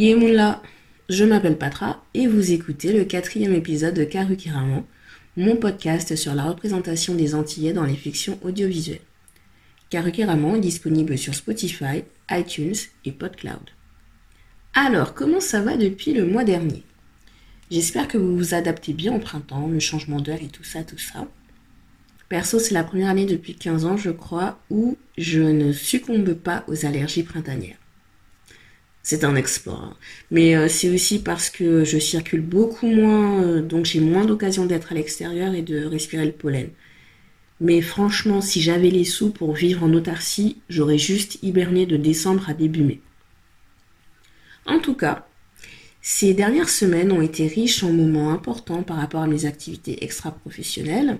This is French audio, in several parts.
Yemoula, je m'appelle Patra et vous écoutez le quatrième épisode de Karukiraman, mon podcast sur la représentation des Antillais dans les fictions audiovisuelles. Karukiraman est disponible sur Spotify, iTunes et PodCloud. Alors, comment ça va depuis le mois dernier? J'espère que vous vous adaptez bien au printemps, le changement d'heure et tout ça, tout ça. Perso, c'est la première année depuis 15 ans, je crois, où je ne succombe pas aux allergies printanières. C'est un exploit. Mais euh, c'est aussi parce que je circule beaucoup moins, euh, donc j'ai moins d'occasion d'être à l'extérieur et de respirer le pollen. Mais franchement, si j'avais les sous pour vivre en autarcie, j'aurais juste hiberné de décembre à début mai. En tout cas, ces dernières semaines ont été riches en moments importants par rapport à mes activités extra-professionnelles.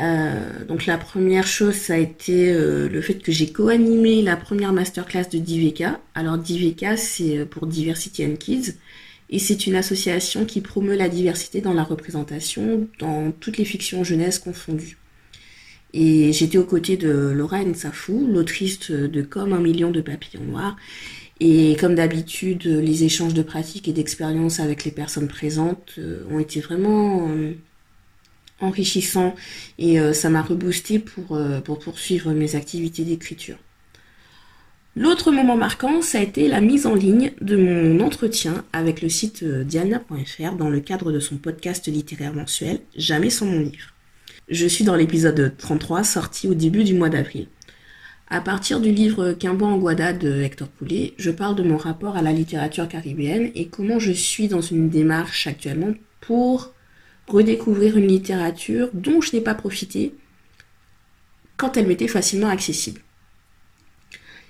Euh, donc la première chose, ça a été euh, le fait que j'ai co-animé la première masterclass de DVK. Alors DVK, c'est euh, pour Diversity and Kids. Et c'est une association qui promeut la diversité dans la représentation dans toutes les fictions jeunesse confondues. Et j'étais aux côtés de Laura Nsafou, l'autrice de Comme un million de papillons noirs. Et comme d'habitude, les échanges de pratiques et d'expériences avec les personnes présentes ont été vraiment enrichissant et euh, ça m'a reboosté pour, euh, pour poursuivre mes activités d'écriture. L'autre moment marquant, ça a été la mise en ligne de mon entretien avec le site euh, diana.fr dans le cadre de son podcast littéraire mensuel Jamais sans mon livre. Je suis dans l'épisode 33 sorti au début du mois d'avril. À partir du livre Quimbo en Guada de Hector Poulet, je parle de mon rapport à la littérature caribéenne et comment je suis dans une démarche actuellement pour redécouvrir une littérature dont je n'ai pas profité quand elle m'était facilement accessible.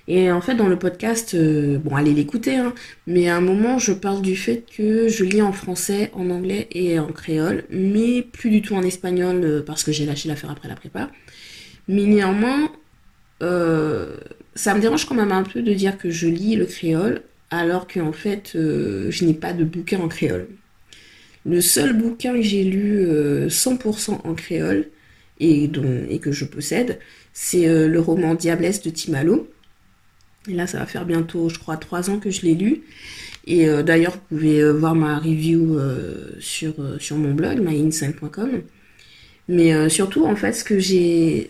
Et en fait, dans le podcast, euh, bon, allez l'écouter, hein, mais à un moment, je parle du fait que je lis en français, en anglais et en créole, mais plus du tout en espagnol euh, parce que j'ai lâché l'affaire après la prépa. Mais néanmoins, euh, ça me dérange quand même un peu de dire que je lis le créole alors qu'en fait, je n'ai pas de bouquin en créole. Le seul bouquin que j'ai lu 100% euh, en créole et, que je possède, c'est euh, le roman Diablesse de Timalo. Et là, ça va faire bientôt, je crois, trois ans que je l'ai lu. Et euh, d'ailleurs, vous pouvez voir ma review sur, mon blog, myinsign.com. Mais surtout, en fait, ce que j'ai,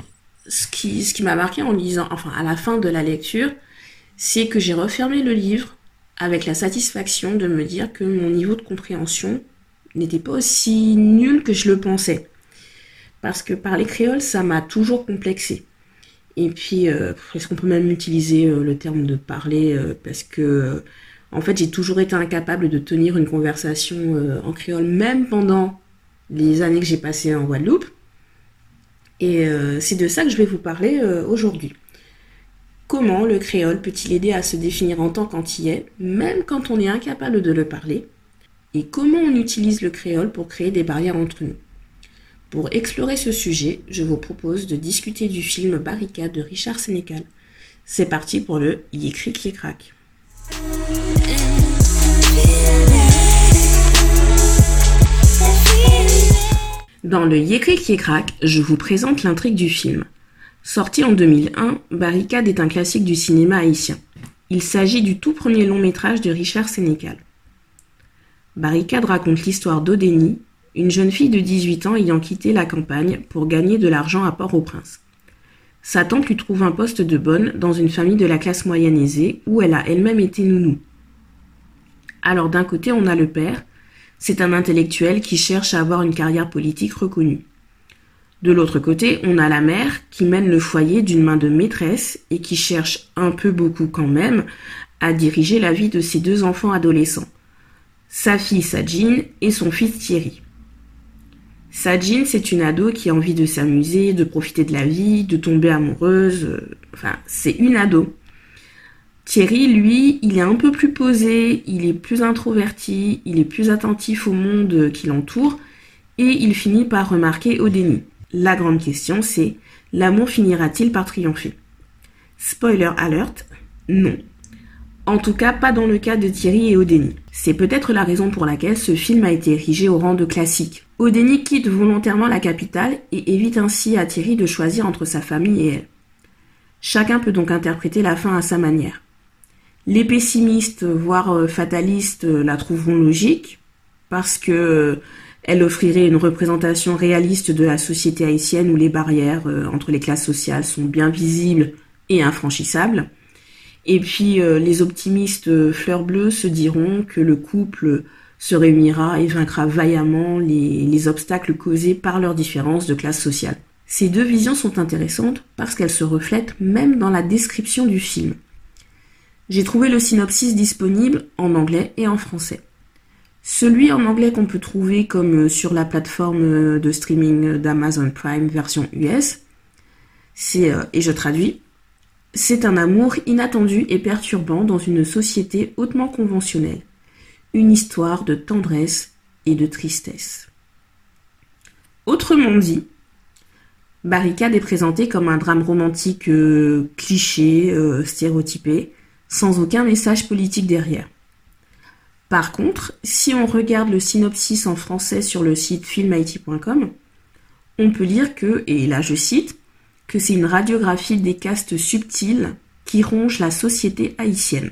ce qui, ce qui m'a marqué en lisant, enfin, à la fin de la lecture, c'est que j'ai refermé le livre avec la satisfaction de me dire que mon niveau de compréhension n'était pas aussi nul que je le pensais. Parce que parler créole, ça m'a toujours complexé. Et puis, euh, est-ce qu'on peut même utiliser euh, le terme de parler euh, Parce que, en fait, j'ai toujours été incapable de tenir une conversation en créole, même pendant les années que j'ai passées en Guadeloupe. Et c'est de ça que je vais vous parler aujourd'hui. Comment le créole peut-il aider à se définir en tant qu'antillais, même quand on est incapable de le parler? Et comment on utilise le créole pour créer des barrières entre nous. Pour explorer ce sujet, je vous propose de discuter du film Barricade de Richard Sénécal. C'est parti pour le Yécri qui craque. Dans le Yécri qui craque, je vous présente l'intrigue du film. Sorti en 2001, Barricade est un classique du cinéma haïtien. Il s'agit du tout premier long métrage de Richard Sénécal. Barricade raconte l'histoire d'Odénie, une jeune fille de 18 ans ayant quitté la campagne pour gagner de l'argent à Port-au-Prince. Sa tante lui trouve un poste de bonne dans une famille de la classe moyenne aisée où elle a elle-même été nounou. Alors d'un côté on a le père, c'est un intellectuel qui cherche à avoir une carrière politique reconnue. De l'autre côté, on a la mère qui mène le foyer d'une main de maîtresse et qui cherche un peu beaucoup quand même à diriger la vie de ses deux enfants adolescents sa fille Sajin et son fils Thierry. Sajin, c'est une ado qui a envie de s'amuser, de profiter de la vie, de tomber amoureuse. Euh, enfin, c'est une ado. Thierry, lui, il est un peu plus posé, il est plus introverti, il est plus attentif au monde qui l'entoure, et il finit par remarquer Odénie. La grande question, c'est l'amour finira-t-il par triompher? Spoiler alert, non. En tout cas, pas dans le cas de Thierry et Odénie. C'est peut-être la raison pour laquelle ce film a été érigé au rang de classique. Odénie quitte volontairement la capitale et évite ainsi à Thierry de choisir entre sa famille et elle. Chacun peut donc interpréter la fin à sa manière. Les pessimistes, voire fatalistes, la trouveront logique parce que elle offrirait une représentation réaliste de la société haïtienne où les barrières entre les classes sociales sont bien visibles et infranchissables. Et puis les optimistes fleurs bleues se diront que le couple se réunira et vaincra vaillamment les, obstacles causés par leur différence de classe sociale. Ces deux visions sont intéressantes parce qu'elles se reflètent même dans la description du film. J'ai trouvé le synopsis disponible en anglais et en français. Celui en anglais qu'on peut trouver comme sur la plateforme de streaming d'Amazon Prime version US, c'est, euh, et je traduis, c'est un amour inattendu et perturbant dans une société hautement conventionnelle une histoire de tendresse et de tristesse. Autrement dit, Barricade est présenté comme un drame romantique euh, cliché, euh, stéréotypé, sans aucun message politique derrière. Par contre, si on regarde le synopsis en français sur le site filmhaiti.com, on peut lire que, et là je cite, que c'est une radiographie des castes subtiles qui rongent la société haïtienne.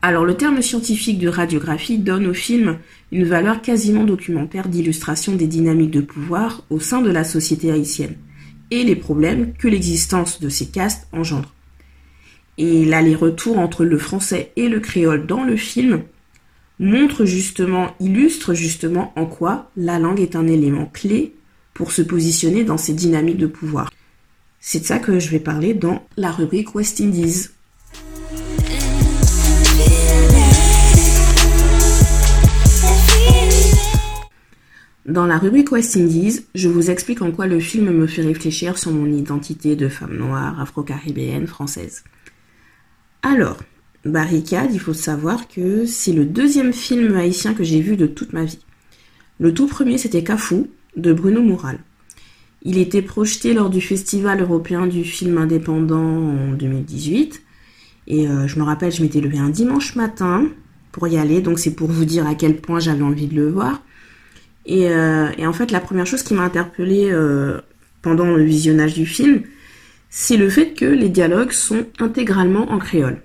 Alors le terme scientifique de radiographie donne au film une valeur quasiment documentaire d'illustration des dynamiques de pouvoir au sein de la société haïtienne et les problèmes que l'existence de ces castes engendre. Et l'aller-retour entre le français et le créole dans le film montre justement, illustre justement en quoi la langue est un élément clé pour se positionner dans ces dynamiques de pouvoir. C'est de ça que je vais parler dans la rubrique West Indies. Dans la rubrique West Indies, je vous explique en quoi le film me fait réfléchir sur mon identité de femme noire, afro-caribéenne, française. Alors, Barricade, il faut savoir que c'est le deuxième film haïtien que j'ai vu de toute ma vie. Le tout premier, c'était Cafou, de Bruno Moural. Il était projeté lors du Festival européen du film indépendant en 2018. Et euh, je me rappelle, je m'étais levé un dimanche matin pour y aller, donc c'est pour vous dire à quel point j'avais envie de le voir. Euh, et, en fait, la première chose qui m'a interpellée euh, pendant le visionnage du film, c'est le fait que les dialogues sont intégralement en créole.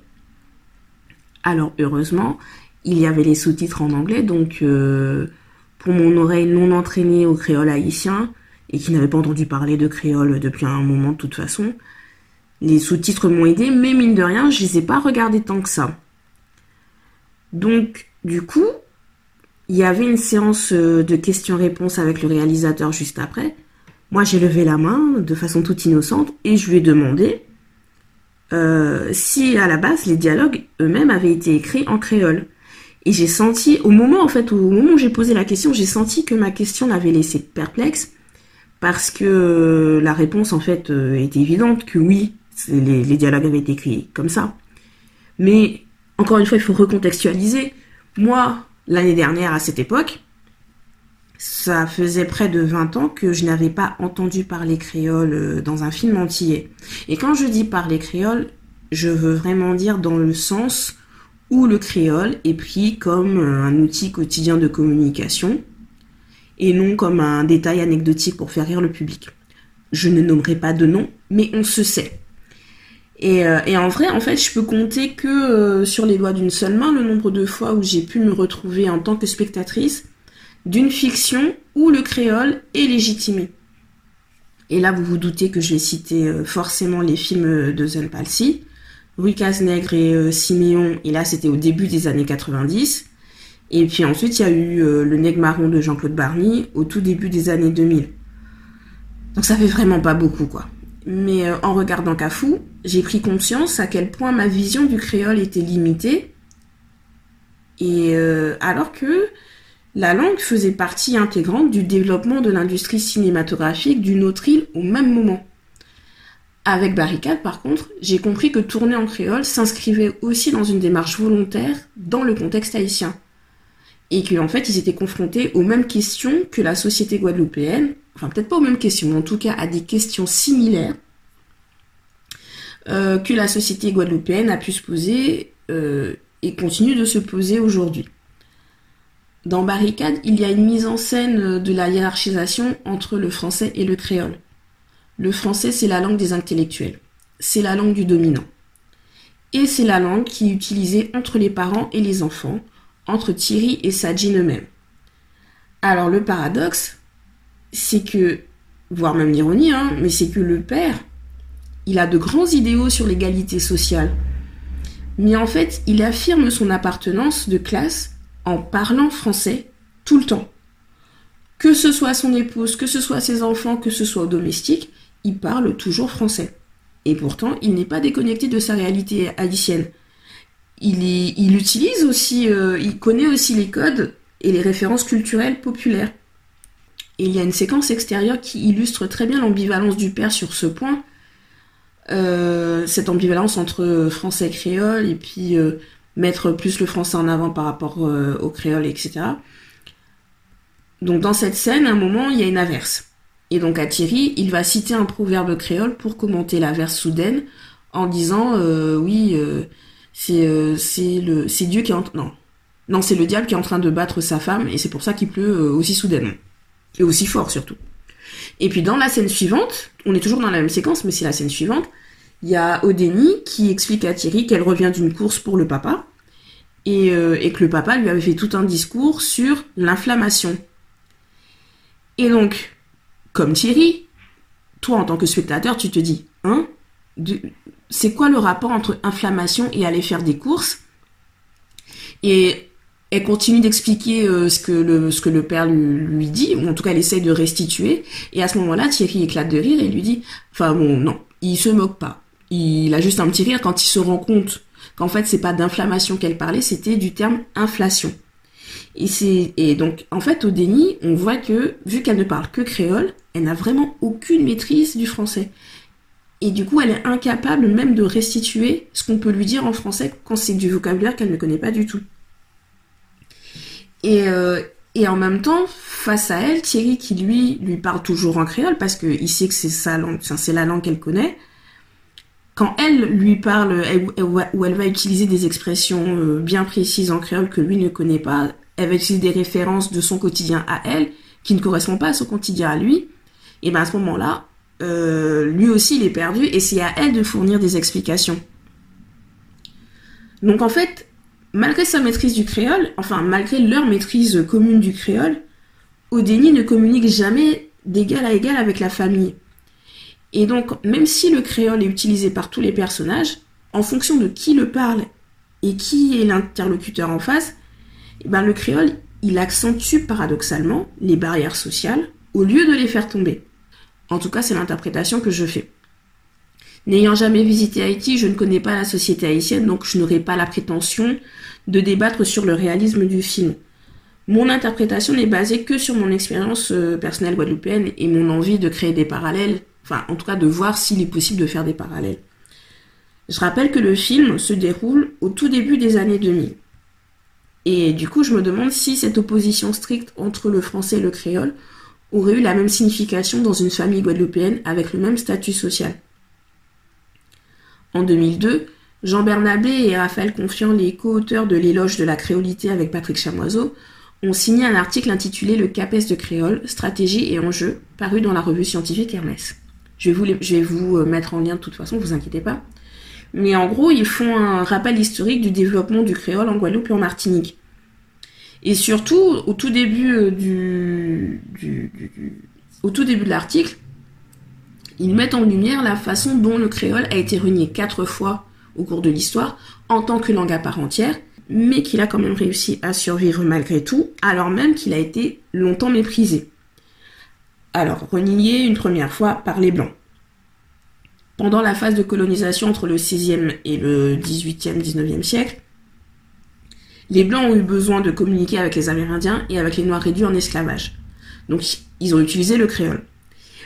Alors, heureusement, il y avait les sous-titres en anglais, donc euh, pour mon oreille non entraînée au créole haïtien, et qui n'avait pas entendu parler de créole depuis un moment de toute façon, les sous-titres m'ont aidé, mais mine de rien, je les ai pas regardés tant que ça. Donc, du coup, il y avait une séance euh, de questions-réponses avec le réalisateur juste après. Moi, j'ai levé la main de façon toute innocente et je lui ai demandé euh, si à la base les dialogues eux-mêmes avaient été écrits en créole. Et j'ai senti, au moment en fait, au moment où j'ai posé la question, j'ai senti que ma question l'avait laissé perplexe parce que la réponse en fait euh, était évidente que oui, les, les dialogues avaient été écrits comme ça. Mais encore une fois, il faut recontextualiser. Moi, l'année dernière à cette époque, ça faisait près de 20 ans que je n'avais pas entendu parler créole euh, dans un film entier. Et quand je dis parler créole, je veux vraiment dire dans le sens où le créole est pris comme euh, un outil quotidien de communication et non comme un détail anecdotique pour faire rire le public. Je ne nommerai pas de nom, mais on se sait. Euh, et, en vrai, en fait, je peux compter que euh, sur les doigts d'une seule main le nombre de fois où j'ai pu me retrouver en tant que spectatrice d'une fiction où le créole est légitimé. Et là, vous vous doutez que je vais citer euh, forcément les films de Zen Palsy, Rue Cazenègre et Siméon, et là c'était au début des années 90. Et puis ensuite, il y a eu Le Nègre Marron de Jean-Claude Barny au tout début des années 2000. Donc ça fait vraiment pas beaucoup, quoi. Mais euh, en regardant Cafou, j'ai pris conscience à quel point ma vision du créole était limitée. Et euh, alors que la langue faisait partie intégrante du développement de l'industrie cinématographique d'une autre île au même moment. Avec Barricade, par contre, j'ai compris que tourner en créole s'inscrivait aussi dans une démarche volontaire dans le contexte haïtien. Et qu'en fait, ils étaient confrontés aux mêmes questions que la société guadeloupéenne, enfin peut-être pas aux mêmes questions, mais en tout cas à des questions similaires euh, que la société guadeloupéenne a pu se poser euh, et continue de se poser aujourd'hui. Dans Barricade, il y a une mise en scène de la hiérarchisation entre le français et le créole. Le français, c'est la langue des intellectuels. C'est la langue du dominant. et c'est la langue qui est utilisée entre les parents et les enfants, entre Thierry et Sajin eux-mêmes. Alors le paradoxe, c'est que, voire même l'ironie, hein, mais c'est que le père, il a de grands idéaux sur l'égalité sociale. Mais en fait, il affirme son appartenance de classe en parlant français tout le temps. Que ce soit son épouse, que ce soit ses enfants, que ce soit au domestique, il parle toujours français. Et pourtant, il n'est pas déconnecté de sa réalité haïtienne. Il, il utilise aussi, euh, il connaît aussi les codes et les références culturelles populaires. Et il y a une séquence extérieure qui illustre très bien l'ambivalence du père sur ce point. Euh, cette ambivalence entre français et créole, et puis euh, mettre plus le français en avant par rapport au créole, etc. Donc dans cette scène, à un moment, il y a une averse. Et donc à Thierry, il va citer un proverbe créole pour commenter l'averse soudaine en disant euh, oui, euh, c'est euh, c'est le Dieu qui est en non. Non c'est le diable qui est en train de battre sa femme et c'est pour ça qu'il pleut aussi soudainement. Et aussi fort surtout. Et puis dans la scène suivante, on est toujours dans la même séquence mais c'est la scène suivante, il y a Odeni qui explique à Thierry qu'elle revient d'une course pour le papa et que le papa lui avait fait tout un discours sur l'inflammation. Et donc, comme Thierry, toi en tant que spectateur, tu te dis, hein, c'est quoi le rapport entre inflammation et aller faire des courses Et elle continue d'expliquer euh, ce, que le, père lui, dit, ou en tout cas elle essaye de restituer. Et à ce moment-là, Thierry éclate de rire et lui dit, enfin bon, non, il se moque pas. Il a juste un petit rire quand il se rend compte qu'en fait c'est pas d'inflammation qu'elle parlait, c'était du terme inflation. Et donc, en fait, au déni, on voit que, vu qu'elle ne parle que créole, elle n'a vraiment aucune maîtrise du français. Et du coup, elle est incapable même de restituer ce qu'on peut lui dire en français quand c'est du vocabulaire qu'elle ne connaît pas du tout. Et, euh, en même temps, face à elle, Thierry, qui lui, lui parle toujours en créole, parce qu'il sait que c'est sa langue, c'est la langue qu'elle connaît, quand elle lui parle, ou elle va utiliser des expressions euh, bien précises en créole que lui ne connaît pas, elle va utiliser des références de son quotidien à elle qui ne correspondent pas à son quotidien à lui, et bien à ce moment-là, euh, lui aussi il est perdu et c'est à elle de fournir des explications. Donc en fait, malgré sa maîtrise du créole, enfin malgré leur maîtrise commune du créole, Odeni ne communique jamais d'égal à égal avec la famille. Et donc, même si le créole est utilisé par tous les personnages, en fonction de qui le parle et qui est l'interlocuteur en face, eh ben, le créole, il accentue paradoxalement les barrières sociales au lieu de les faire tomber. En tout cas, c'est l'interprétation que je fais. N'ayant jamais visité Haïti, je ne connais pas la société haïtienne, donc je n'aurai pas la prétention de débattre sur le réalisme du film. Mon interprétation n'est basée que sur mon expérience euh, personnelle guadeloupéenne et mon envie de créer des parallèles, enfin en tout cas de voir s'il est possible de faire des parallèles. Je rappelle que le film se déroule au tout début des années 2000. Et du coup, je me demande si cette opposition stricte entre le français et le créole aurait eu la même signification dans une famille guadeloupéenne avec le même statut social. En 2002, Jean Bernabé et Raphaël Confiant, les co-auteurs de L'éloge de la créolité avec Patrick Chamoiseau, ont signé un article intitulé Le CAPES de créole, stratégie et enjeux, paru dans la revue scientifique Hermès. Je vais vous, je vais vous euh, mettre en lien de toute façon, vous inquiétez pas. Mais en gros, ils font un rappel historique du développement du créole en Guadeloupe et en Martinique. Et surtout, au tout début euh, du, au tout début de l'article, ils mettent en lumière la façon dont le créole a été renié quatre fois au cours de l'histoire en tant que langue à part entière, mais qu'il a quand même réussi à survivre malgré tout, alors même qu'il a été longtemps méprisé. Alors, renié une première fois par les Blancs. Pendant la phase de colonisation entre le 6e et le 18e, 19e siècle, les Blancs ont eu besoin de communiquer avec les Amérindiens et avec les Noirs réduits en esclavage. Donc ils ont utilisé le créole.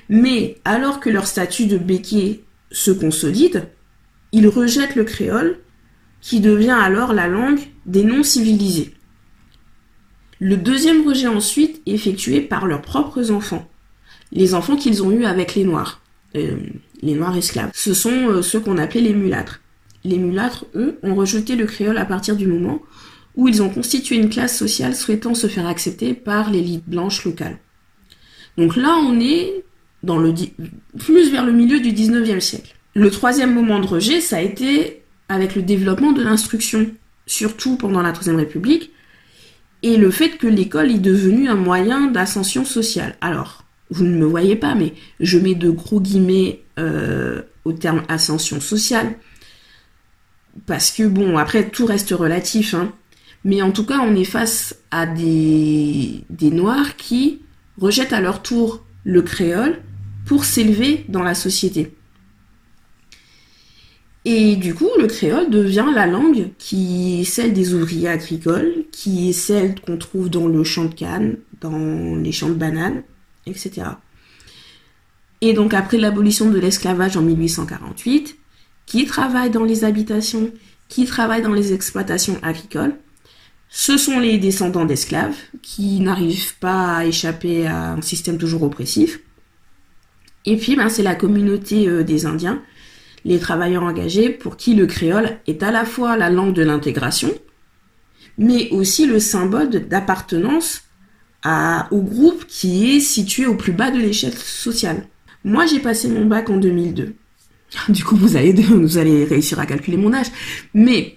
Mais alors que leur statut de béquier se consolide, ils rejettent le créole, qui devient alors la langue des non-civilisés. Le deuxième rejet ensuite est effectué par leurs propres enfants, les enfants qu'ils ont eus avec les Noirs. Euh, les noirs esclaves. Ce sont euh, ceux qu'on appelait les mulâtres. Les mulâtres, eux, ont rejeté le créole à partir du moment où ils ont constitué une classe sociale souhaitant se faire accepter par l'élite blanche locale. Donc là, on est plus vers le milieu du 19e siècle. Le troisième moment de rejet, ça a été avec le développement de l'instruction, surtout pendant la Troisième République, et le fait que l'école est devenue un moyen d'ascension sociale. Alors, vous ne me voyez pas, mais je mets de gros guillemets euh, au terme ascension sociale. Parce que bon, après, tout reste relatif. Hein. Mais en tout cas, on est face à des, Noirs qui rejettent à leur tour le créole pour s'élever dans la société. Et du coup, le créole devient la langue qui est celle des ouvriers agricoles, qui est celle qu'on trouve dans le champ de canne, dans les champs de bananes, etc. Et donc après l'abolition de l'esclavage en 1848, qui travaille dans les habitations, qui travaille dans les exploitations agricoles, ce sont les descendants d'esclaves qui n'arrivent pas à échapper à un système toujours oppressif. Et puis, ben, c'est la communauté euh, des Indiens, les travailleurs engagés, pour qui le créole est à la fois la langue de l'intégration, mais aussi le symbole d'appartenance au groupe qui est situé au plus bas de l'échelle sociale. Moi, j'ai passé mon bac en 2002. Du coup, vous allez, vous allez réussir à calculer mon âge. Mais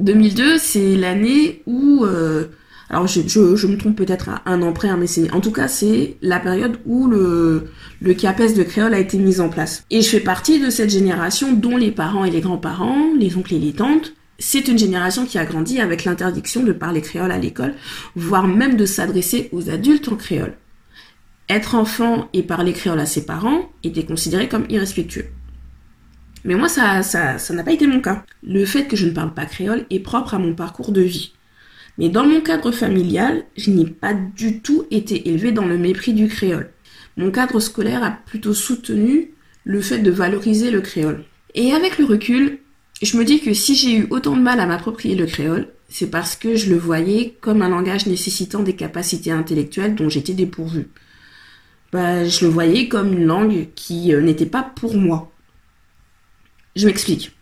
2002, c'est l'année où... Euh, alors, je, me trompe peut-être à un an près, hein, mais c'est en tout cas, c'est la période où le, le CAPES de créole a été mis en place. Et je fais partie de cette génération dont les parents et les grands-parents, les oncles et les tantes, c'est une génération qui a grandi avec l'interdiction de parler créole à l'école, voire même de s'adresser aux adultes en créole. Être enfant et parler créole à ses parents était considéré comme irrespectueux. Mais moi, ça, ça, ça n'a pas été mon cas. Le fait que je ne parle pas créole est propre à mon parcours de vie. Mais dans mon cadre familial, je n'ai pas du tout été élevée dans le mépris du créole. Mon cadre scolaire a plutôt soutenu le fait de valoriser le créole. Et avec le recul, je me dis que si j'ai eu autant de mal à m'approprier le créole, c'est parce que je le voyais comme un langage nécessitant des capacités intellectuelles dont j'étais dépourvue. Bah, je le voyais comme une langue qui euh, n'était pas pour moi. Je m'explique.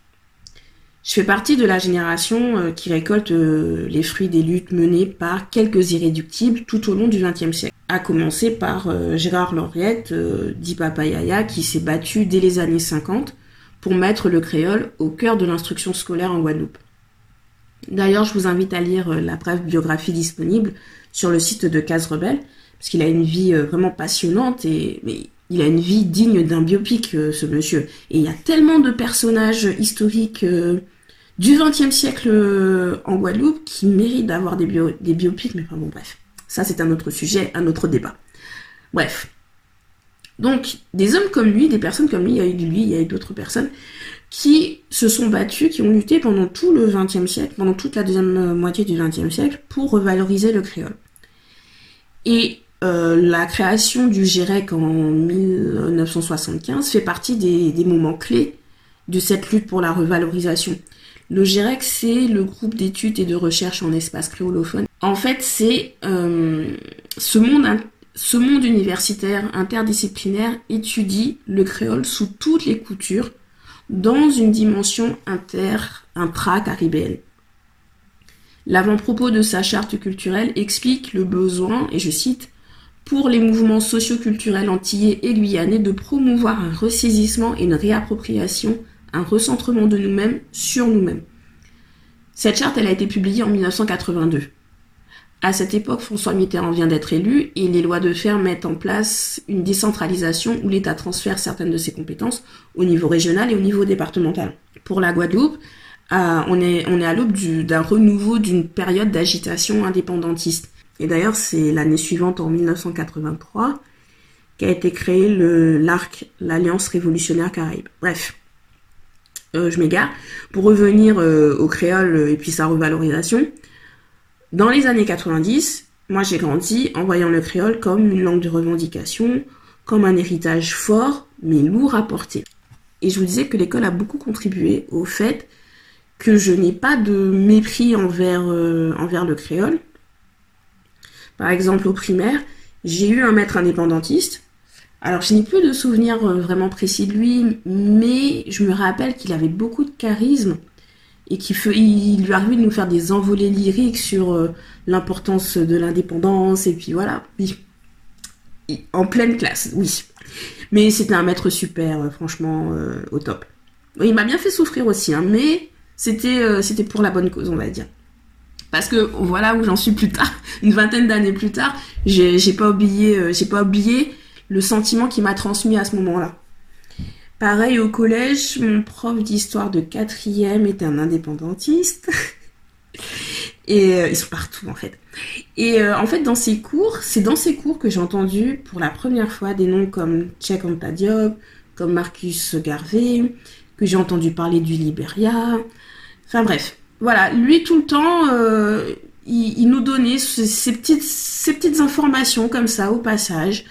Je fais partie de la génération euh, qui récolte euh, les fruits des luttes menées par quelques irréductibles tout au long du XXe siècle. À commencer par Gérard Lauriette, dit Papa qui s'est battu dès les années 50 pour mettre le créole au cœur de l'instruction scolaire en Guadeloupe. D'ailleurs, je vous invite à lire euh, la brève biographie disponible sur le site de Case Rebelle, parce qu'il a une vie euh, vraiment passionnante et il a une vie digne d'un biopic, euh, ce monsieur. Et il y a tellement de personnages historiques du XXe siècle en Guadeloupe qui méritent d'avoir des, biopics, mais enfin bon, bref. Ça, c'est un autre sujet, un autre débat. Bref. Donc, des hommes comme lui, des personnes comme lui, il y a eu lui, il y a eu d'autres personnes, qui se sont battus, qui ont lutté pendant tout le XXe siècle, pendant toute la deuxième moitié du XXe siècle, pour revaloriser le créole. Et euh, la création du GIREC en 1975 fait partie des, moments clés de cette lutte pour la revalorisation. Le GIREC, c'est le groupe d'études et de recherche en espace créolophone. En fait, c'est euh, ce monde ce monde universitaire interdisciplinaire étudie le créole sous toutes les coutures dans une dimension inter, intra-caribéenne. L'avant-propos de sa charte culturelle explique le besoin, et je cite, pour les mouvements socioculturels antillais et guyanais de promouvoir un ressaisissement et une réappropriation, un recentrement de nous-mêmes sur nous-mêmes. Cette charte, elle a été publiée en 1982. À cette époque, François Mitterrand vient d'être élu et les lois de fer mettent en place une décentralisation où l'État transfère certaines de ses compétences au niveau régional et au niveau départemental. Pour la Guadeloupe, euh, on, est, on est à l'aube d'un renouveau d'une période d'agitation indépendantiste. Et d'ailleurs, c'est l'année suivante, en 1983, qu'a été créé l'ARC, l'Alliance révolutionnaire caraïbe. Bref, euh, je m'égare. Pour revenir euh, au créole et puis sa revalorisation, dans les années 90, moi j'ai grandi en voyant le créole comme une langue de revendication, comme un héritage fort mais lourd à porter. Et je vous disais que l'école a beaucoup contribué au fait que je n'ai pas de mépris envers, euh, envers le créole. Par exemple, au primaire, j'ai eu un maître indépendantiste. Alors, je n'ai plus de souvenirs euh, vraiment précis de lui, mais je me rappelle qu'il avait beaucoup de charisme et qu'il il lui arrivait de nous faire des envolées lyriques sur euh, l'importance de l'indépendance et puis voilà, oui. En pleine classe, oui. Mais c'était un maître super, euh, franchement, au top. Il m'a bien fait souffrir aussi, hein, mais c'était pour la bonne cause, on va dire. Parce que voilà où j'en suis plus tard, une vingtaine d'années plus tard, j'ai pas oublié, j'ai pas oublié le sentiment qui m'a transmis à ce moment-là. Pareil au collège, mon prof d'histoire de quatrième était un indépendantiste. Et euh, ils sont partout en fait. Et euh, en fait, dans ces cours, c'est dans ces cours que j'ai entendu pour la première fois des noms comme Cheikh Anta Diop, comme Marcus Garvey, que j'ai entendu parler du Liberia. Enfin bref, voilà, lui tout le temps, euh, il, nous donnait ces, petites, informations comme ça au passage.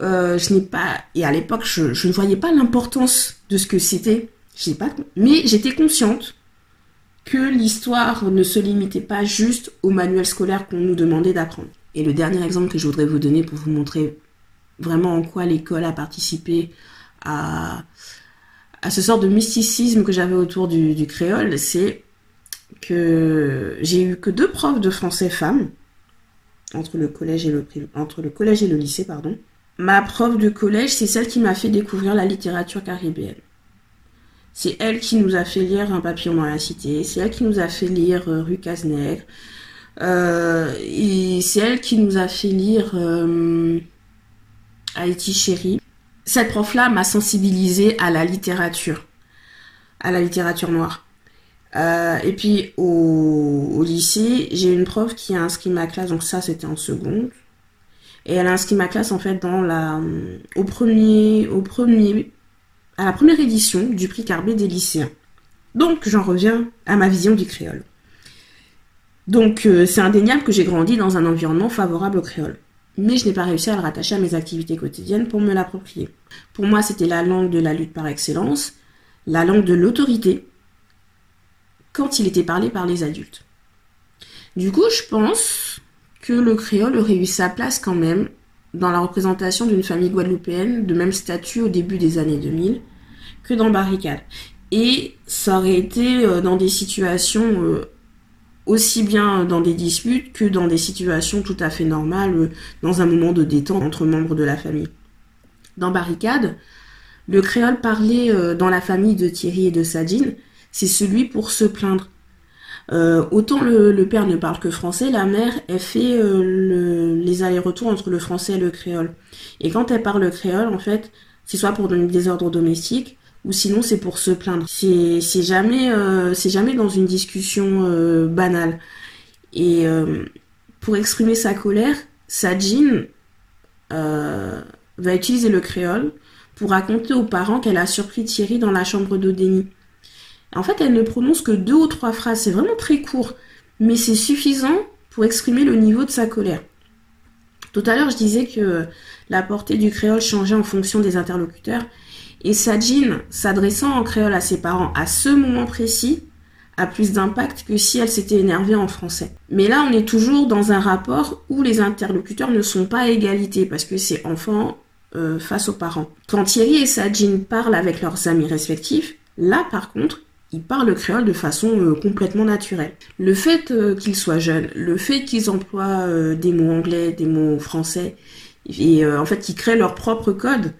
je n'ai pas et à l'époque, je, ne voyais pas l'importance de ce que c'était. Je pas, mais j'étais consciente que l'histoire ne se limitait pas juste au manuel scolaire qu'on nous demandait d'apprendre. Et le dernier exemple que je voudrais vous donner pour vous montrer vraiment en quoi l'école a participé à ce sort de mysticisme que j'avais autour du, créole, c'est que j'ai eu que deux profs de français femmes entre le collège et le entre le collège et le lycée pardon. Ma prof de collège, c'est celle qui m'a fait découvrir la littérature caribéenne. C'est elle qui nous a fait lire Un papillon dans la cité. C'est elle qui nous a fait lire euh, Rue Cazenègre. Euh, et c'est elle qui nous a fait lire euh, Haïti chérie. Cette prof-là m'a sensibilisée à la littérature, à la littérature noire. Et puis au, au lycée, j'ai une prof qui a inscrit ma classe, donc ça c'était en seconde. Et elle a inscrit ma classe en fait dans la, au premier, au premier à la première édition du prix Carbet des lycéens. Donc j'en reviens à ma vision du créole. Donc euh, c'est indéniable que j'ai grandi dans un environnement favorable au créole. Mais je n'ai pas réussi à le rattacher à mes activités quotidiennes pour me l'approprier. Pour moi, c'était la langue de la lutte par excellence, la langue de l'autorité, quand il était parlé par les adultes. Du coup, je pense que le créole aurait eu sa place quand même dans la représentation d'une famille guadeloupéenne de même statut au début des années 2000 que dans Barricade. Et ça aurait été euh, dans des situations euh, aussi bien dans des disputes que dans des situations tout à fait normales, euh, dans un moment de détente entre membres de la famille. Dans Barricade, le créole parlé dans la famille de Thierry et de Sadine, c'est celui pour se plaindre, euh, autant le, père ne parle que français, la mère, fait euh, les allers-retours entre le français et le créole. Et quand elle parle le créole, en fait, c'est soit pour donner des ordres domestiques, ou sinon c'est pour se plaindre. C'est jamais, euh, jamais dans une discussion banale. Et pour exprimer sa colère, Sajin va utiliser le créole pour raconter aux parents qu'elle a surpris Thierry dans la chambre d'Odénie. En fait, elle ne prononce que deux ou trois phrases, c'est vraiment très court, mais c'est suffisant pour exprimer le niveau de sa colère. Tout à l'heure, je disais que la portée du créole changeait en fonction des interlocuteurs, et Sajin, s'adressant en créole à ses parents à ce moment précis, a plus d'impact que si elle s'était énervée en français. Mais là, on est toujours dans un rapport où les interlocuteurs ne sont pas à égalité, parce que c'est enfant euh, face aux parents. Quand Thierry et Sajin parlent avec leurs amis respectifs, là par contre, ils parlent créole de façon euh, complètement naturelle. Le fait euh, qu'ils soient jeunes, le fait qu'ils emploient euh, des mots anglais, des mots français, et en fait qu'ils créent leur propre code,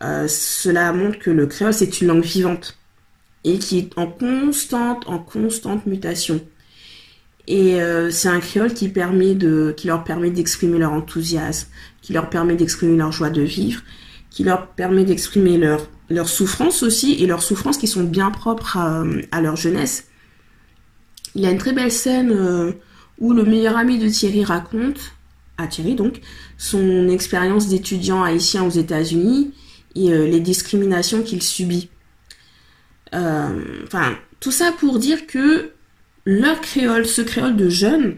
cela montre que le créole c'est une langue vivante et qui est en constante, en constante mutation. Et c'est un créole qui leur permet d'exprimer leur enthousiasme, qui leur permet d'exprimer leur joie de vivre, qui leur permet d'exprimer leur leurs souffrances aussi, et leurs souffrances qui sont bien propres à, leur jeunesse. Il y a une très belle scène euh, où le meilleur ami de Thierry raconte, à Thierry donc, son expérience d'étudiant haïtien aux États-Unis et euh, les discriminations qu'il subit. Euh, enfin, tout ça pour dire que leur créole, ce créole de jeunes,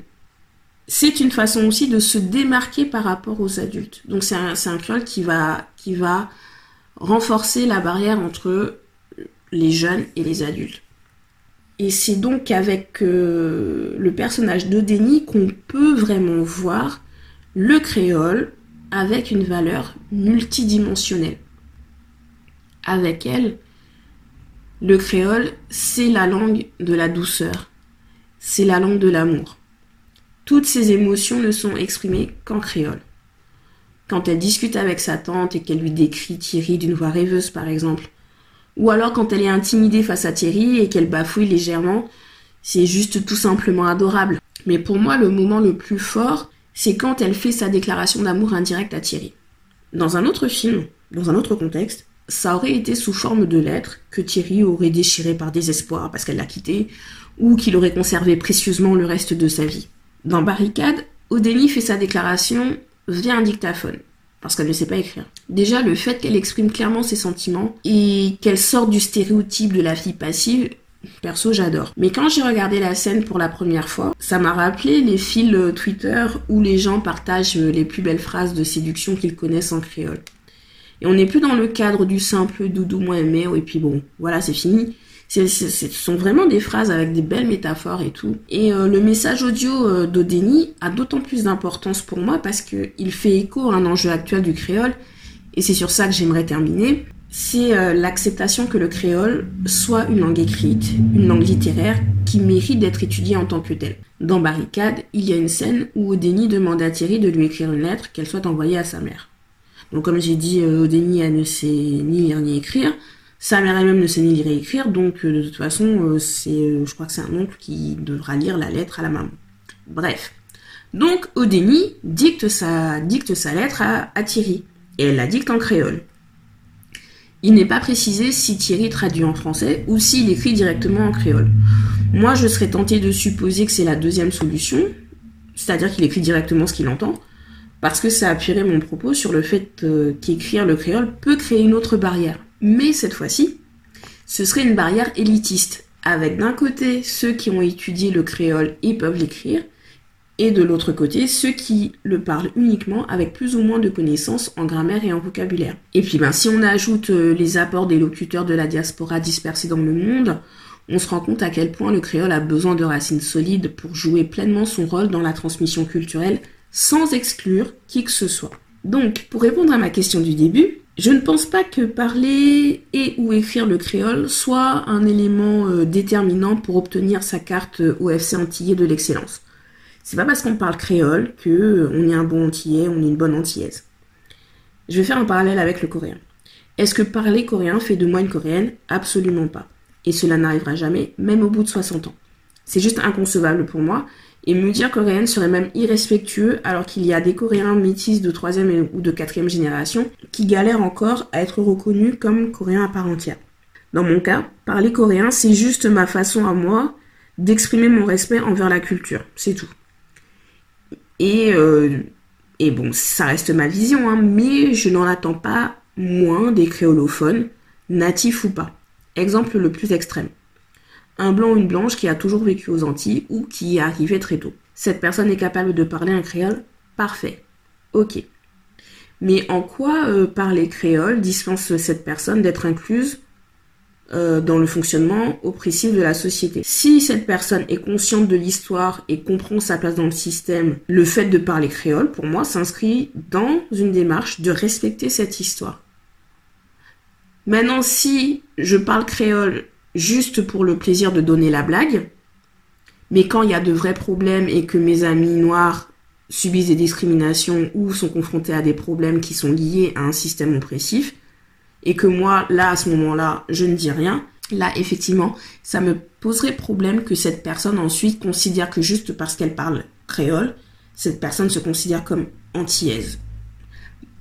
c'est une façon aussi de se démarquer par rapport aux adultes. Donc c'est un, un, créole qui va, qui va renforcer la barrière entre les jeunes et les adultes. Et c'est donc avec euh, le personnage de Denis qu'on peut vraiment voir le créole avec une valeur multidimensionnelle. Avec elle, le créole, c'est la langue de la douceur, c'est la langue de l'amour. Toutes ces émotions ne sont exprimées qu'en créole quand elle discute avec sa tante et qu'elle lui décrit Thierry d'une voix rêveuse par exemple, Ou alors quand elle est intimidée face à Thierry et qu'elle bafouille légèrement, c'est juste tout simplement adorable. Mais pour moi, le moment le plus fort, c'est quand elle fait sa déclaration d'amour indirect à Thierry. Dans un autre film, dans un autre contexte, ça aurait été sous forme de lettre que Thierry aurait déchiré par désespoir parce qu'elle l'a quitté, ou qu'il aurait conservé précieusement le reste de sa vie. Dans Barricade, Odeni fait sa déclaration via un dictaphone, parce qu'elle ne sait pas écrire. Déjà, le fait qu'elle exprime clairement ses sentiments et qu'elle sorte du stéréotype de la fille passive, Perso, j'adore. Mais quand j'ai regardé la scène pour la première fois, ça m'a rappelé les fils euh, Twitter où les gens partagent euh, les plus belles phrases de séduction qu'ils connaissent en créole. Et on n'est plus dans le cadre du simple doudou moi aimé, et puis bon, voilà, c'est fini. Ce sont vraiment des phrases avec des belles métaphores et tout. Et euh, le message audio d'Odeni a d'autant plus d'importance pour moi parce qu'il fait écho à un enjeu actuel du créole. Et c'est sur ça que j'aimerais terminer c'est euh, l'acceptation que le créole soit une langue écrite, une langue littéraire qui mérite d'être étudiée en tant que telle. Dans Barricade, il y a une scène où Odeni demande à Thierry de lui écrire une lettre qu'elle soit envoyée à sa mère. Donc comme j'ai dit, euh, Odeni elle ne sait ni lire ni écrire. Sa mère elle-même ne sait ni lire ni écrire, donc euh, de toute façon, c'est, je crois que c'est un oncle qui devra lire la lettre à la maman. Bref. Donc Odeni dicte sa, dicte sa lettre à, Thierry. Et elle la dicte en créole. Il n'est pas précisé si Thierry traduit en français ou s'il écrit directement en créole. Moi, je serais tenté de supposer que c'est la deuxième solution, c'est-à-dire qu'il écrit directement ce qu'il entend, parce que ça appuierait mon propos sur le fait euh, qu'écrire le créole peut créer une autre barrière. Mais cette fois-ci, ce serait une barrière élitiste, avec d'un côté ceux qui ont étudié le créole et peuvent l'écrire, et de l'autre côté, ceux qui le parlent uniquement avec plus ou moins de connaissances en grammaire et en vocabulaire. Et puis ben, si on ajoute euh, les apports des locuteurs de la diaspora dispersés dans le monde, on se rend compte à quel point le créole a besoin de racines solides pour jouer pleinement son rôle dans la transmission culturelle sans exclure qui que ce soit. Donc, pour répondre à ma question du début, je ne pense pas que parler et ou écrire le créole soit un élément euh, déterminant pour obtenir sa carte OFC antillais de l'excellence. C'est pas parce qu'on parle créole que euh, on est un bon antillais, on est une bonne antillaise. Je vais faire un parallèle avec le coréen. Est-ce que parler coréen fait de moi une coréenne? Absolument pas. Et cela n'arrivera jamais, même au bout de 60 ans. C'est juste inconcevable pour moi. Et me dire coréenne serait même irrespectueux alors qu'il y a des coréens métis de troisième ou de quatrième génération qui galèrent encore à être reconnus comme coréens à part entière. Dans mon cas, parler coréen, c'est juste ma façon à moi d'exprimer mon respect envers la culture. C'est tout. Et, euh, bon, ça reste ma vision, hein, mais je n'en attends pas moins des créolophones, natifs ou pas. Exemple le plus extrême. Un blanc ou une blanche qui a toujours vécu aux Antilles ou qui y est arrivé très tôt. Cette personne est capable de parler un créole Parfait. Ok. Mais en quoi euh, parler créole dispense cette personne d'être incluse euh, dans le fonctionnement oppressif de la société? Si cette personne est consciente de l'histoire et comprend sa place dans le système, le fait de parler créole, pour moi, s'inscrit dans une démarche de respecter cette histoire. Maintenant, si je parle créole juste pour le plaisir de donner la blague, mais quand il y a de vrais problèmes et que mes amis noirs subissent des discriminations ou sont confrontés à des problèmes qui sont liés à un système oppressif, et que moi, là, à ce moment-là, je ne dis rien, là, effectivement, ça me poserait problème que cette personne ensuite considère que juste parce qu'elle parle créole, cette personne se considère comme antillaise.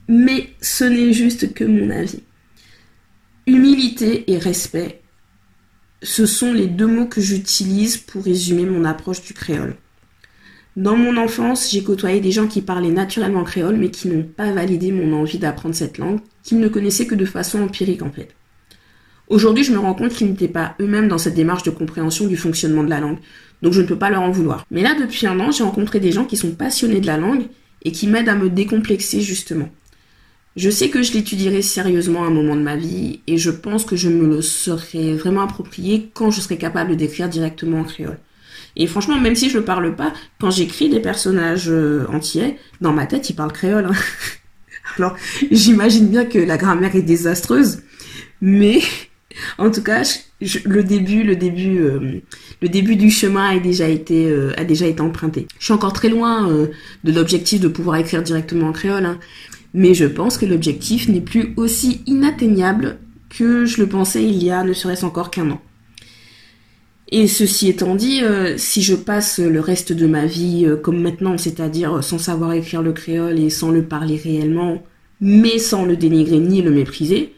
Mais ce n'est juste que mon avis. Humilité et respect, ce sont les deux mots que j'utilise pour résumer mon approche du créole. Dans mon enfance, j'ai côtoyé des gens qui parlaient naturellement créole mais qui n'ont pas validé mon envie d'apprendre cette langue, qu'ils ne connaissaient que de façon empirique en fait. Aujourd'hui, je me rends compte qu'ils n'étaient pas eux-mêmes dans cette démarche de compréhension du fonctionnement de la langue, donc je ne peux pas leur en vouloir. Mais là, depuis un an, j'ai rencontré des gens qui sont passionnés de la langue et qui m'aident à me décomplexer justement. Je sais que je l'étudierai sérieusement à un moment de ma vie et je pense que je me le serai vraiment approprié quand je serai capable d'écrire directement en créole. Et franchement, même si je ne parle pas, quand j'écris des personnages euh, entiers, dans ma tête, ils parlent créole. Hein. Alors, j'imagine bien que la grammaire est désastreuse, mais en tout cas, le début, le début, euh, le début du chemin a déjà été, euh, a déjà été emprunté. Je suis encore très loin de l'objectif de pouvoir écrire directement en créole, hein. Mais je pense que l'objectif n'est plus aussi inatteignable que je le pensais il y a ne serait-ce encore qu'un an. Et ceci étant dit, euh, si je passe le reste de ma vie euh, comme maintenant, c'est-à-dire sans savoir écrire le créole et sans le parler réellement, mais sans le dénigrer ni le mépriser,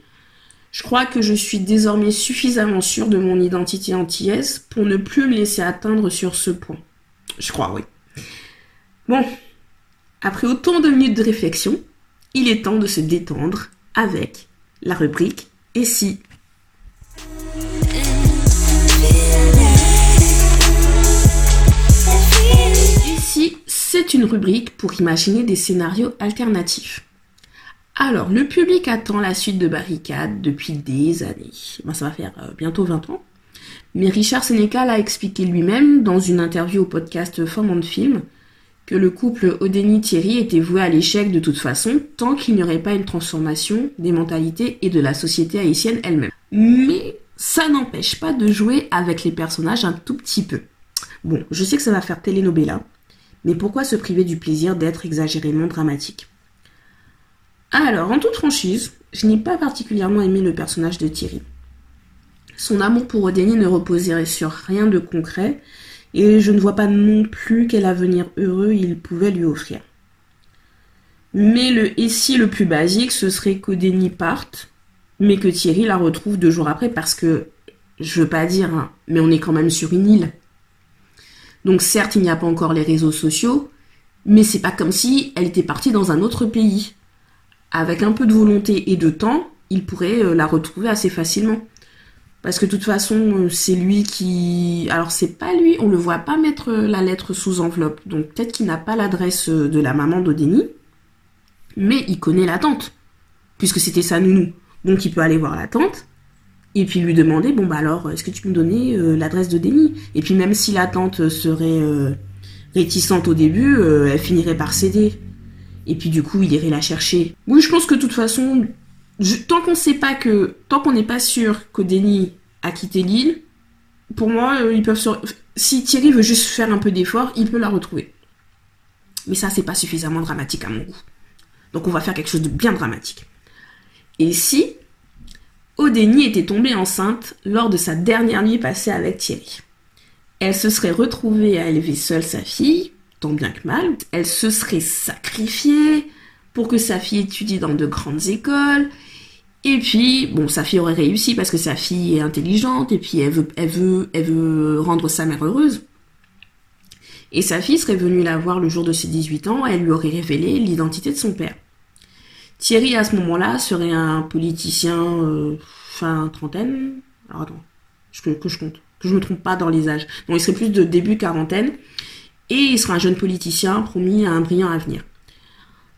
je crois que je suis désormais suffisamment sûre de mon identité antillaise pour ne plus me laisser atteindre sur ce point. Je crois, oui. Bon, après autant de minutes de réflexion, il est temps de se détendre avec la rubrique Et si c'est une rubrique pour imaginer des scénarios alternatifs. Alors, le public attend la suite de Barricade depuis des années. Ça va faire euh, bientôt 20 ans. Mais Richard Sénécal a expliqué lui-même, dans une interview au podcast Femme de Film, le couple Odeni-Thierry était voué à l'échec de toute façon, tant qu'il n'y aurait pas une transformation des mentalités et de la société haïtienne elle-même. Mais ça n'empêche pas de jouer avec les personnages un tout petit peu. Bon, je sais que ça va faire telenovela, mais pourquoi se priver du plaisir d'être exagérément dramatique? Alors, en toute franchise, je n'ai pas particulièrement aimé le personnage de Thierry. Son amour pour Odeni ne reposait sur rien de concret, et je ne vois pas non plus quel avenir heureux il pouvait lui offrir. Mais le et si le plus basique, ce serait qu'Odeni parte, mais que Thierry la retrouve deux jours après, parce que, je veux pas dire, hein, mais on est quand même sur une île. Donc certes, il n'y a pas encore les réseaux sociaux, mais c'est pas comme si elle était partie dans un autre pays. Avec un peu de volonté et de temps, il pourrait euh, la retrouver assez facilement. Parce que de toute façon, euh, c'est lui qui... Alors c'est pas lui, on le voit pas mettre euh, la lettre sous enveloppe. Donc peut-être qu'il n'a pas l'adresse de la maman d'Odeni, mais il connaît la tante, puisque c'était sa nounou. Donc il peut aller voir la tante, et puis lui demander bon bah alors est-ce que tu peux me donner euh, l'adresse de Denis et puis même si la tante serait euh, réticente au début euh, elle finirait par céder et puis du coup il irait la chercher oui je pense que de toute façon tant qu'on sait pas que tant qu'on n'est pas sûr que Denis a quitté l'île pour moi ils peuvent si Thierry veut juste faire un peu d'effort il peut la retrouver mais ça c'est pas suffisamment dramatique à mon goût donc on va faire quelque chose de bien dramatique et si Odeni était tombée enceinte lors de sa dernière nuit passée avec Thierry? Elle se serait retrouvée à élever seule sa fille, tant bien que mal. Elle se serait sacrifiée pour que sa fille étudie dans de grandes écoles. Et puis, bon, sa fille aurait réussi parce que sa fille est intelligente et puis elle veut, elle veut, elle veut rendre sa mère heureuse. Et sa fille serait venue la voir le jour de ses 18 ans, elle lui aurait révélé l'identité de son père. Thierry, à ce moment-là, serait un politicien euh, fin trentaine. Alors attends, que, je compte, que je me trompe pas dans les âges. Donc il serait plus de début quarantaine. Et il sera un jeune politicien promis à un brillant avenir.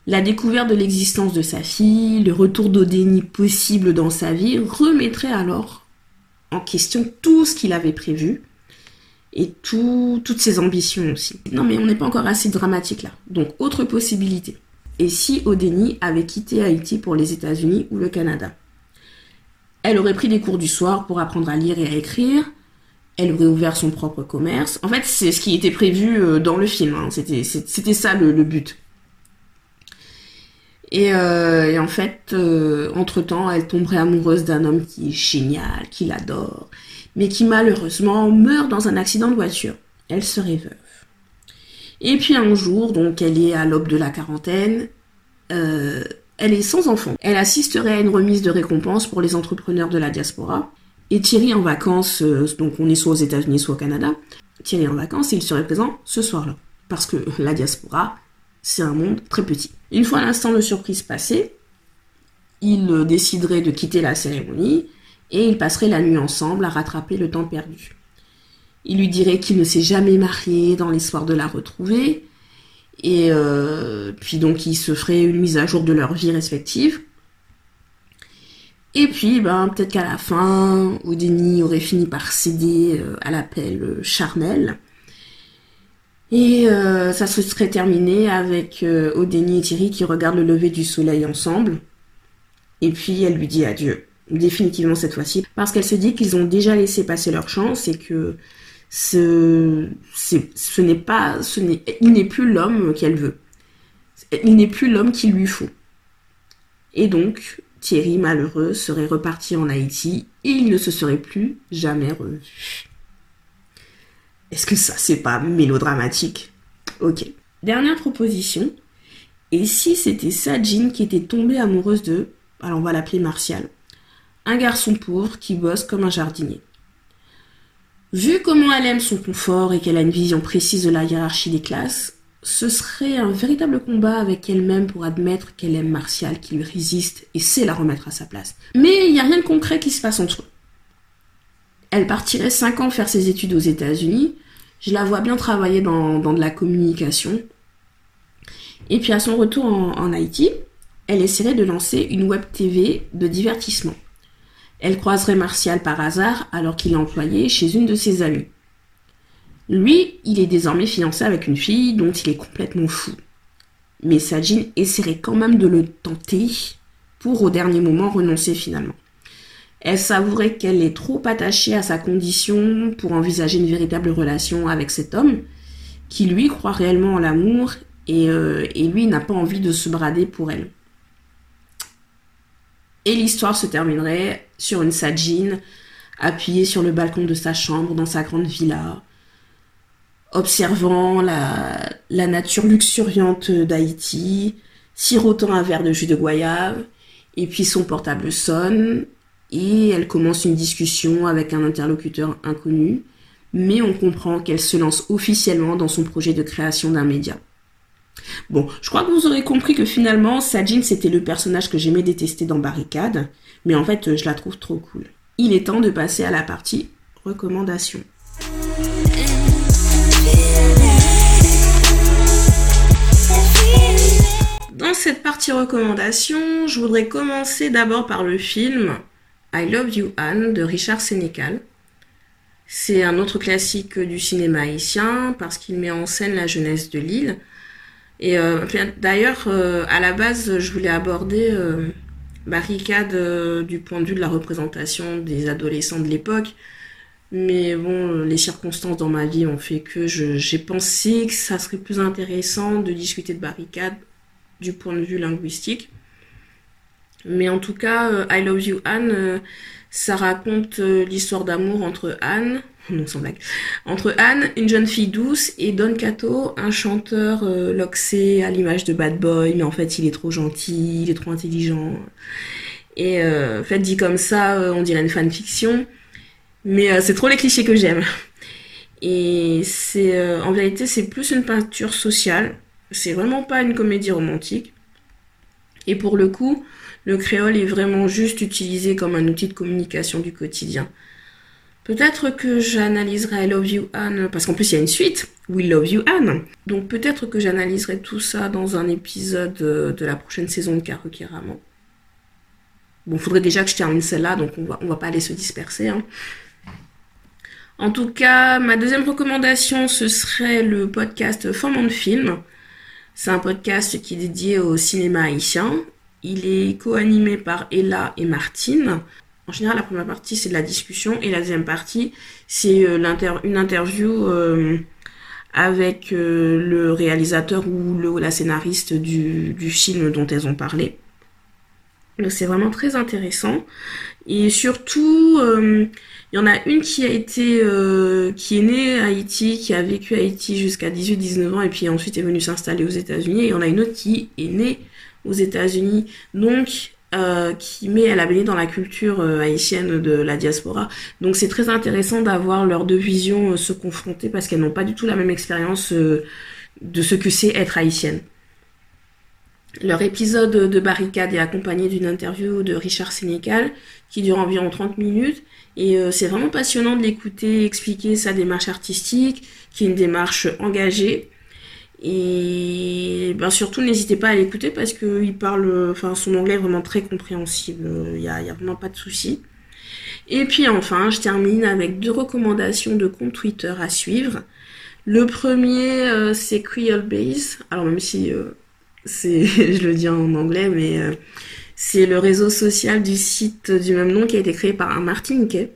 La découverte de l'existence de sa fille, le retour d'Odénie possible dans sa vie, remettrait alors en question tout ce qu'il avait prévu et toutes ses ambitions aussi. Non mais on n'est pas encore assez dramatique là. Donc autre possibilité et si Odeni avait quitté Haïti pour les États-Unis ou le Canada? Elle aurait pris des cours du soir pour apprendre à lire et à écrire. Elle aurait ouvert son propre commerce. En fait, c'est ce qui était prévu euh, dans le film. Hein. C'était, ça le, but. Et, euh, en fait, euh, entre-temps, elle tomberait amoureuse d'un homme qui est génial, qui l'adore, mais qui malheureusement meurt dans un accident de voiture. Elle serait veuve. Et puis un jour, donc elle est à l'aube de la quarantaine, euh, elle est sans enfant. Elle assisterait à une remise de récompense pour les entrepreneurs de la diaspora. Et Thierry en vacances, donc on est soit aux États-Unis, soit au Canada. Thierry en vacances, il serait présent ce soir-là. Parce que la diaspora, c'est un monde très petit. Une fois l'instant de surprise passé, ils décideraient de quitter la cérémonie et ils passeraient la nuit ensemble à rattraper le temps perdu. Il lui dirait qu'il ne s'est jamais marié dans l'espoir de la retrouver. Et euh, puis donc il se ferait une mise à jour de leur vie respective. Et puis ben, peut-être qu'à la fin, Odeni aurait fini par céder euh, à l'appel euh, charnel. Et ça se serait terminé avec Odeni et Thierry qui regardent le lever du soleil ensemble. Et puis elle lui dit adieu, définitivement cette fois-ci, parce qu'elle se dit qu'ils ont déjà laissé passer leur chance et que ce, ce n'est pas, ce n'est, il n'est plus l'homme qu'elle veut. Il n'est plus l'homme qu'il lui faut. Et donc, Thierry, malheureux, serait reparti en Haïti et il ne se serait plus jamais revu. Est-ce que ça, c'est pas mélodramatique? Ok. Dernière proposition. Et si c'était Sajin qui était tombée amoureuse de, alors on va l'appeler Martial, un garçon pauvre qui bosse comme un jardinier. Vu comment elle aime son confort et qu'elle a une vision précise de la hiérarchie des classes, ce serait un véritable combat avec elle-même pour admettre qu'elle aime Martial, qui lui résiste et sait la remettre à sa place. Mais il n'y a rien de concret qui se passe entre eux. Elle partirait 5 ans faire ses études aux États-Unis. Je la vois bien travailler dans, de la communication. Et puis à son retour en, en Haïti, elle essaierait de lancer une web TV de divertissement. Elle croiserait Martial par hasard alors qu'il est employé chez une de ses amies. Lui, il est désormais fiancé avec une fille dont il est complètement fou. Mais Sajin essaierait quand même de le tenter pour au dernier moment renoncer finalement. Elle savourait qu'elle est trop attachée à sa condition pour envisager une véritable relation avec cet homme, qui lui croit réellement en l'amour et, euh, et lui n'a pas envie de se brader pour elle. Et l'histoire se terminerait sur une Sajin appuyée sur le balcon de sa chambre dans sa grande villa, observant la, la nature luxuriante d'Haïti, sirotant un verre de jus de goyave, et puis son portable sonne, et elle commence une discussion avec un interlocuteur inconnu, mais on comprend qu'elle se lance officiellement dans son projet de création d'un média. Bon, je crois que vous aurez compris que finalement, Sajin, c'était le personnage que j'aimais détester dans Barricade, mais en fait, je la trouve trop cool. Il est temps de passer à la partie recommandations. Dans cette partie recommandation, je voudrais commencer d'abord par le film I Love You Anne de Richard Sénécal. C'est un autre classique du cinéma haïtien parce qu'il met en scène la jeunesse de l'île. Et euh, d'ailleurs, euh, à la base, je voulais aborder euh, Barricade du point de vue de la représentation des adolescents de l'époque. Mais bon, les circonstances dans ma vie ont fait que j'ai pensé que ça serait plus intéressant de discuter de Barricade du point de vue linguistique. Mais en tout cas, euh, I Love You Anne, euh, ça raconte euh, l'histoire d'amour entre Anne, non sans blague, entre Anne, une jeune fille douce, et Don Cato, un chanteur loxé à l'image de Bad Boy, mais en fait il est trop gentil, il est trop intelligent. Et en fait dit comme ça, on dirait une fanfiction, mais c'est trop les clichés que j'aime. Et c'est en vérité c'est plus une peinture sociale c'est vraiment pas une comédie romantique. Et pour le coup, le créole est vraiment juste utilisé comme un outil de communication du quotidien. Peut-être que j'analyserai Love You Anne, parce qu'en plus il y a une suite, We Love You Anne. Donc peut-être que j'analyserai tout ça dans un épisode de la prochaine saison de Karukiraman. Bon, faudrait déjà que je termine celle-là, donc on va, va pas aller se disperser. Hein. En tout cas, ma deuxième recommandation, ce serait le podcast Forme de film. C'est un podcast qui est dédié au cinéma haïtien. Il est co-animé par Ella et Martine. En général, la première partie, c'est de la discussion et la deuxième partie, c'est euh, une interview euh, avec euh, le réalisateur ou la scénariste du, film dont elles ont parlé. C'est vraiment très intéressant. Et surtout, il y en a une qui a été, qui est née à Haïti, qui a vécu à Haïti jusqu'à 18-19 ans et puis ensuite est venue s'installer aux États-Unis. Et il y en a une autre qui est née aux États-Unis, donc euh, qui met, elle a baigné dans la culture euh, haïtienne de la diaspora. Donc c'est très intéressant d'avoir leurs deux visions se confronter parce qu'elles n'ont pas du tout la même expérience de ce que c'est être haïtienne. Leur épisode de Barricade est accompagné d'une interview de Richard Sénécal qui dure environ 30 minutes et euh, c'est vraiment passionnant de l'écouter expliquer sa démarche artistique, qui est une démarche engagée. Et ben surtout, n'hésitez pas à l'écouter parce qu'il parle, enfin, son anglais est vraiment très compréhensible. Il n'y a, a vraiment pas de souci. Et puis enfin, je termine avec deux recommandations de compte Twitter à suivre. Le premier, euh, c'est Creole Base. Alors même si euh, je le dis en anglais, mais c'est le réseau social du site du même nom qui a été créé par un Martiniquais.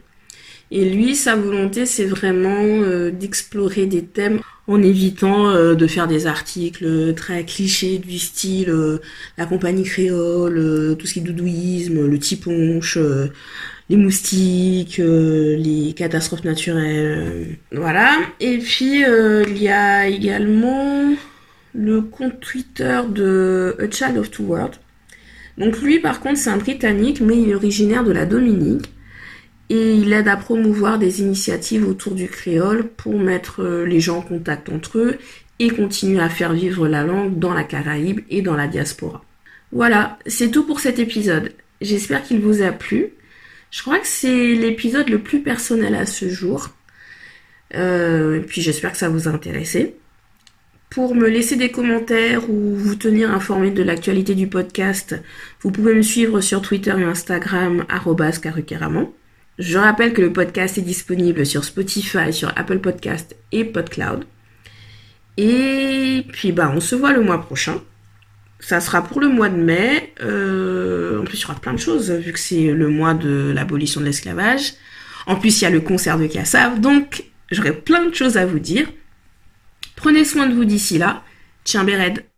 Et lui, sa volonté, c'est vraiment euh, d'explorer des thèmes en évitant euh, de faire des articles très clichés du style euh, la compagnie créole, euh, tout ce qui est doudouisme, le tiponche, les moustiques, les catastrophes naturelles, voilà. Et puis il y a également le compte Twitter de A Child of Two Worlds. Donc lui par contre c'est un Britannique mais il est originaire de la Dominique et il aide à promouvoir des initiatives autour du créole pour mettre euh, les gens en contact entre eux et continuer à faire vivre la langue dans la Caraïbe et dans la diaspora. Voilà, c'est tout pour cet épisode. J'espère qu'il vous a plu. Je crois que c'est l'épisode le plus personnel à ce jour. Euh, et puis j'espère que ça vous a intéressé. Pour me laisser des commentaires ou vous tenir informé de l'actualité du podcast, vous pouvez me suivre sur Twitter et Instagram @carucaraman. Je rappelle que le podcast est disponible sur Spotify, sur Apple Podcast et PodCloud. Et puis bah on se voit le mois prochain. Ça sera pour le mois de mai. Euh, en plus, il y aura plein de choses vu que c'est le mois de l'abolition de l'esclavage. En plus, il y a le concert de Kassav. Donc, j'aurai plein de choses à vous dire. Prenez soin de vous d'ici là. Tiens, Béred.